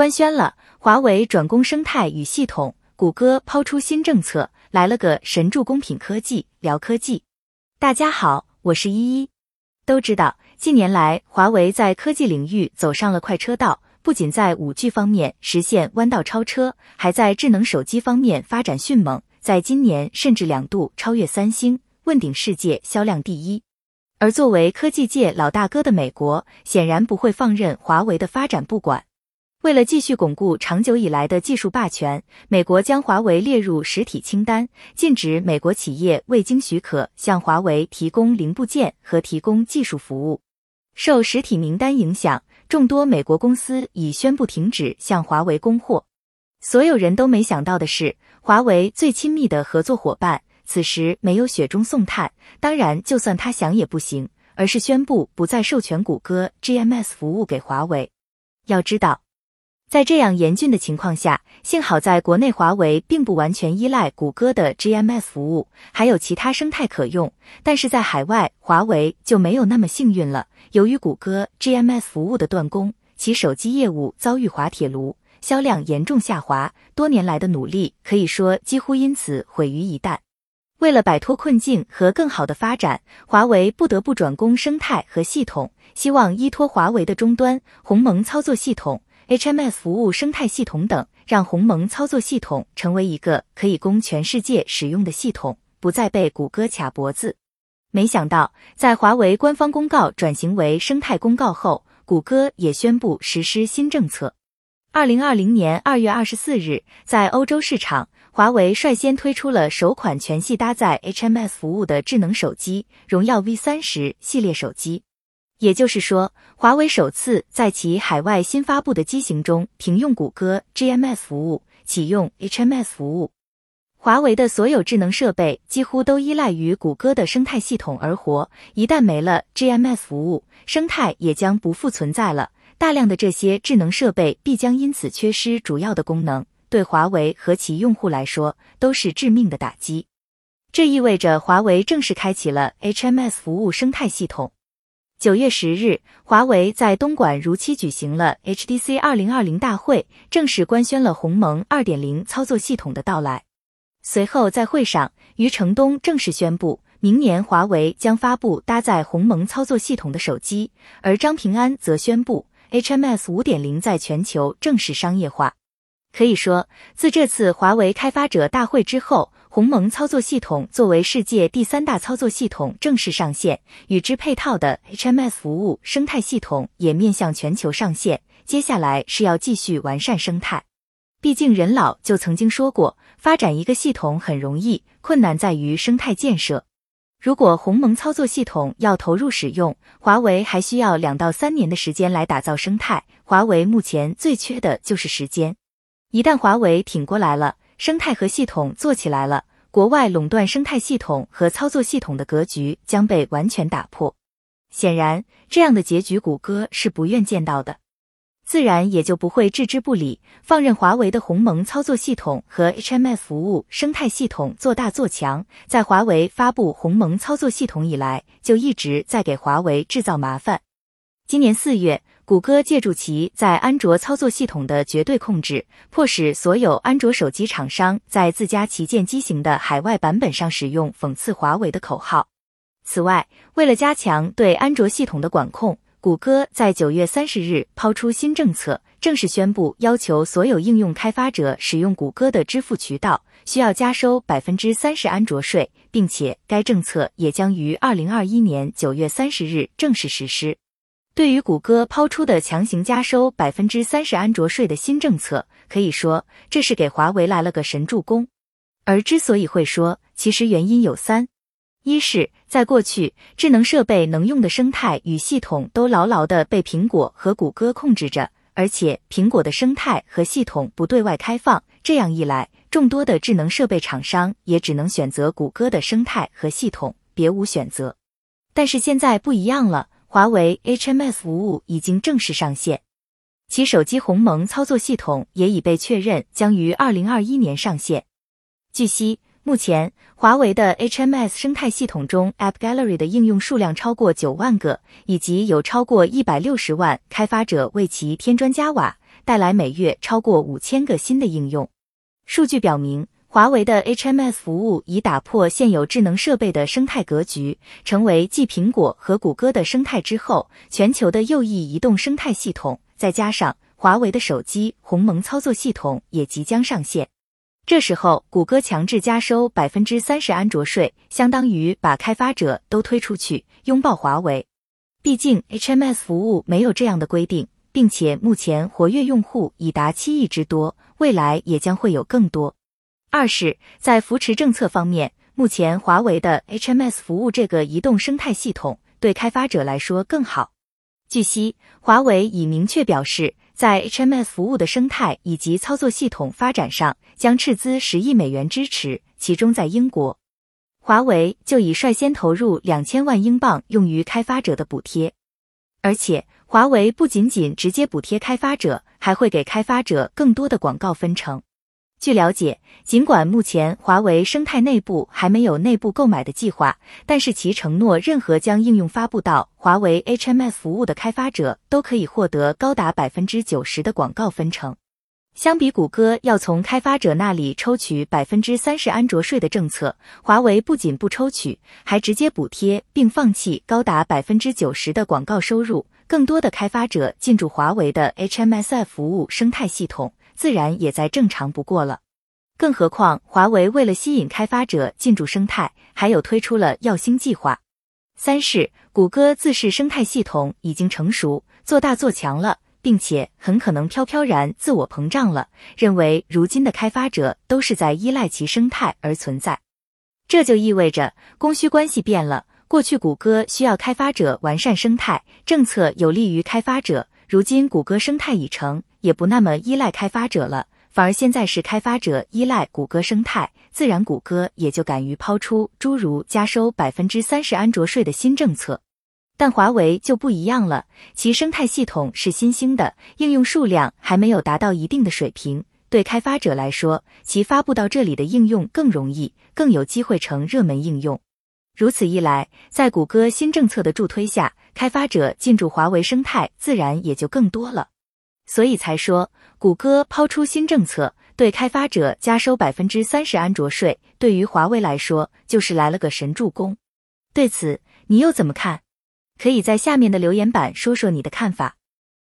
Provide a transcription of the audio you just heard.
官宣了，华为转攻生态与系统，谷歌抛出新政策，来了个神助攻品科技聊科技。大家好，我是依依。都知道，近年来华为在科技领域走上了快车道，不仅在五 G 方面实现弯道超车，还在智能手机方面发展迅猛，在今年甚至两度超越三星，问鼎世界销量第一。而作为科技界老大哥的美国，显然不会放任华为的发展不管。为了继续巩固长久以来的技术霸权，美国将华为列入实体清单，禁止美国企业未经许可向华为提供零部件和提供技术服务。受实体名单影响，众多美国公司已宣布停止向华为供货。所有人都没想到的是，华为最亲密的合作伙伴此时没有雪中送炭，当然，就算他想也不行，而是宣布不再授权谷歌 GMS 服务给华为。要知道。在这样严峻的情况下，幸好在国内华为并不完全依赖谷歌的 GMS 服务，还有其他生态可用。但是在海外，华为就没有那么幸运了。由于谷歌 GMS 服务的断供，其手机业务遭遇滑铁卢，销量严重下滑，多年来的努力可以说几乎因此毁于一旦。为了摆脱困境和更好的发展，华为不得不转攻生态和系统，希望依托华为的终端鸿蒙操作系统。HMS 服务生态系统等，让鸿蒙操作系统成为一个可以供全世界使用的系统，不再被谷歌卡脖子。没想到，在华为官方公告转型为生态公告后，谷歌也宣布实施新政策。二零二零年二月二十四日，在欧洲市场，华为率先推出了首款全系搭载 HMS 服务的智能手机——荣耀 V 三十系列手机。也就是说，华为首次在其海外新发布的机型中停用谷歌 GMS 服务，启用 HMS 服务。华为的所有智能设备几乎都依赖于谷歌的生态系统而活，一旦没了 GMS 服务，生态也将不复存在了。大量的这些智能设备必将因此缺失主要的功能，对华为和其用户来说都是致命的打击。这意味着华为正式开启了 HMS 服务生态系统。九月十日，华为在东莞如期举行了 HTC 二零二零大会，正式官宣了鸿蒙二点零操作系统的到来。随后，在会上，余承东正式宣布，明年华为将发布搭载鸿蒙操作系统的手机，而张平安则宣布 HMS 五点零在全球正式商业化。可以说，自这次华为开发者大会之后。鸿蒙操作系统作为世界第三大操作系统正式上线，与之配套的 HMS 服务生态系统也面向全球上线。接下来是要继续完善生态。毕竟任老就曾经说过，发展一个系统很容易，困难在于生态建设。如果鸿蒙操作系统要投入使用，华为还需要两到三年的时间来打造生态。华为目前最缺的就是时间。一旦华为挺过来了。生态和系统做起来了，国外垄断生态系统和操作系统的格局将被完全打破。显然，这样的结局谷歌是不愿见到的，自然也就不会置之不理，放任华为的鸿蒙操作系统和 HMS 服务生态系统做大做强。在华为发布鸿蒙操作系统以来，就一直在给华为制造麻烦。今年四月。谷歌借助其在安卓操作系统的绝对控制，迫使所有安卓手机厂商在自家旗舰机型的海外版本上使用讽刺华为的口号。此外，为了加强对安卓系统的管控，谷歌在九月三十日抛出新政策，正式宣布要求所有应用开发者使用谷歌的支付渠道需要加收百分之三十安卓税，并且该政策也将于二零二一年九月三十日正式实施。对于谷歌抛出的强行加收百分之三十安卓税的新政策，可以说这是给华为来了个神助攻。而之所以会说，其实原因有三：一是，在过去，智能设备能用的生态与系统都牢牢的被苹果和谷歌控制着，而且苹果的生态和系统不对外开放，这样一来，众多的智能设备厂商也只能选择谷歌的生态和系统，别无选择。但是现在不一样了。华为 HMS 服务已经正式上线，其手机鸿蒙操作系统也已被确认将于二零二一年上线。据悉，目前华为的 HMS 生态系统中，App Gallery 的应用数量超过九万个，以及有超过一百六十万开发者为其添砖加瓦。带来每月超过五千个新的应用。数据表明，华为的 HMS 服务已打破现有智能设备的生态格局，成为继苹果和谷歌的生态之后，全球的又一移动生态系统。再加上华为的手机鸿蒙操作系统也即将上线。这时候，谷歌强制加收百分之三十安卓税，相当于把开发者都推出去，拥抱华为。毕竟，HMS 服务没有这样的规定，并且目前活跃用户已达七亿之多，未来也将会有更多。二是，在扶持政策方面，目前华为的 HMS 服务这个移动生态系统对开发者来说更好。据悉，华为已明确表示。在 HMS 服务的生态以及操作系统发展上，将斥资十亿美元支持。其中，在英国，华为就已率先投入两千万英镑用于开发者的补贴。而且，华为不仅仅直接补贴开发者，还会给开发者更多的广告分成。据了解，尽管目前华为生态内部还没有内部购买的计划，但是其承诺，任何将应用发布到华为 HMS 服务的开发者都可以获得高达百分之九十的广告分成。相比谷歌要从开发者那里抽取百分之三十安卓税的政策，华为不仅不抽取，还直接补贴，并放弃高达百分之九十的广告收入。更多的开发者进驻华为的 HMSF 服务生态系统。自然也再正常不过了，更何况华为为了吸引开发者进驻生态，还有推出了耀星计划。三是谷歌自视生态系统已经成熟，做大做强了，并且很可能飘飘然自我膨胀了，认为如今的开发者都是在依赖其生态而存在。这就意味着供需关系变了，过去谷歌需要开发者完善生态，政策有利于开发者。如今谷歌生态已成，也不那么依赖开发者了，反而现在是开发者依赖谷歌生态，自然谷歌也就敢于抛出诸如加收百分之三十安卓税的新政策。但华为就不一样了，其生态系统是新兴的，应用数量还没有达到一定的水平，对开发者来说，其发布到这里的应用更容易，更有机会成热门应用。如此一来，在谷歌新政策的助推下，开发者进驻华为生态自然也就更多了。所以才说，谷歌抛出新政策，对开发者加收百分之三十安卓税，对于华为来说就是来了个神助攻。对此，你又怎么看？可以在下面的留言板说说你的看法。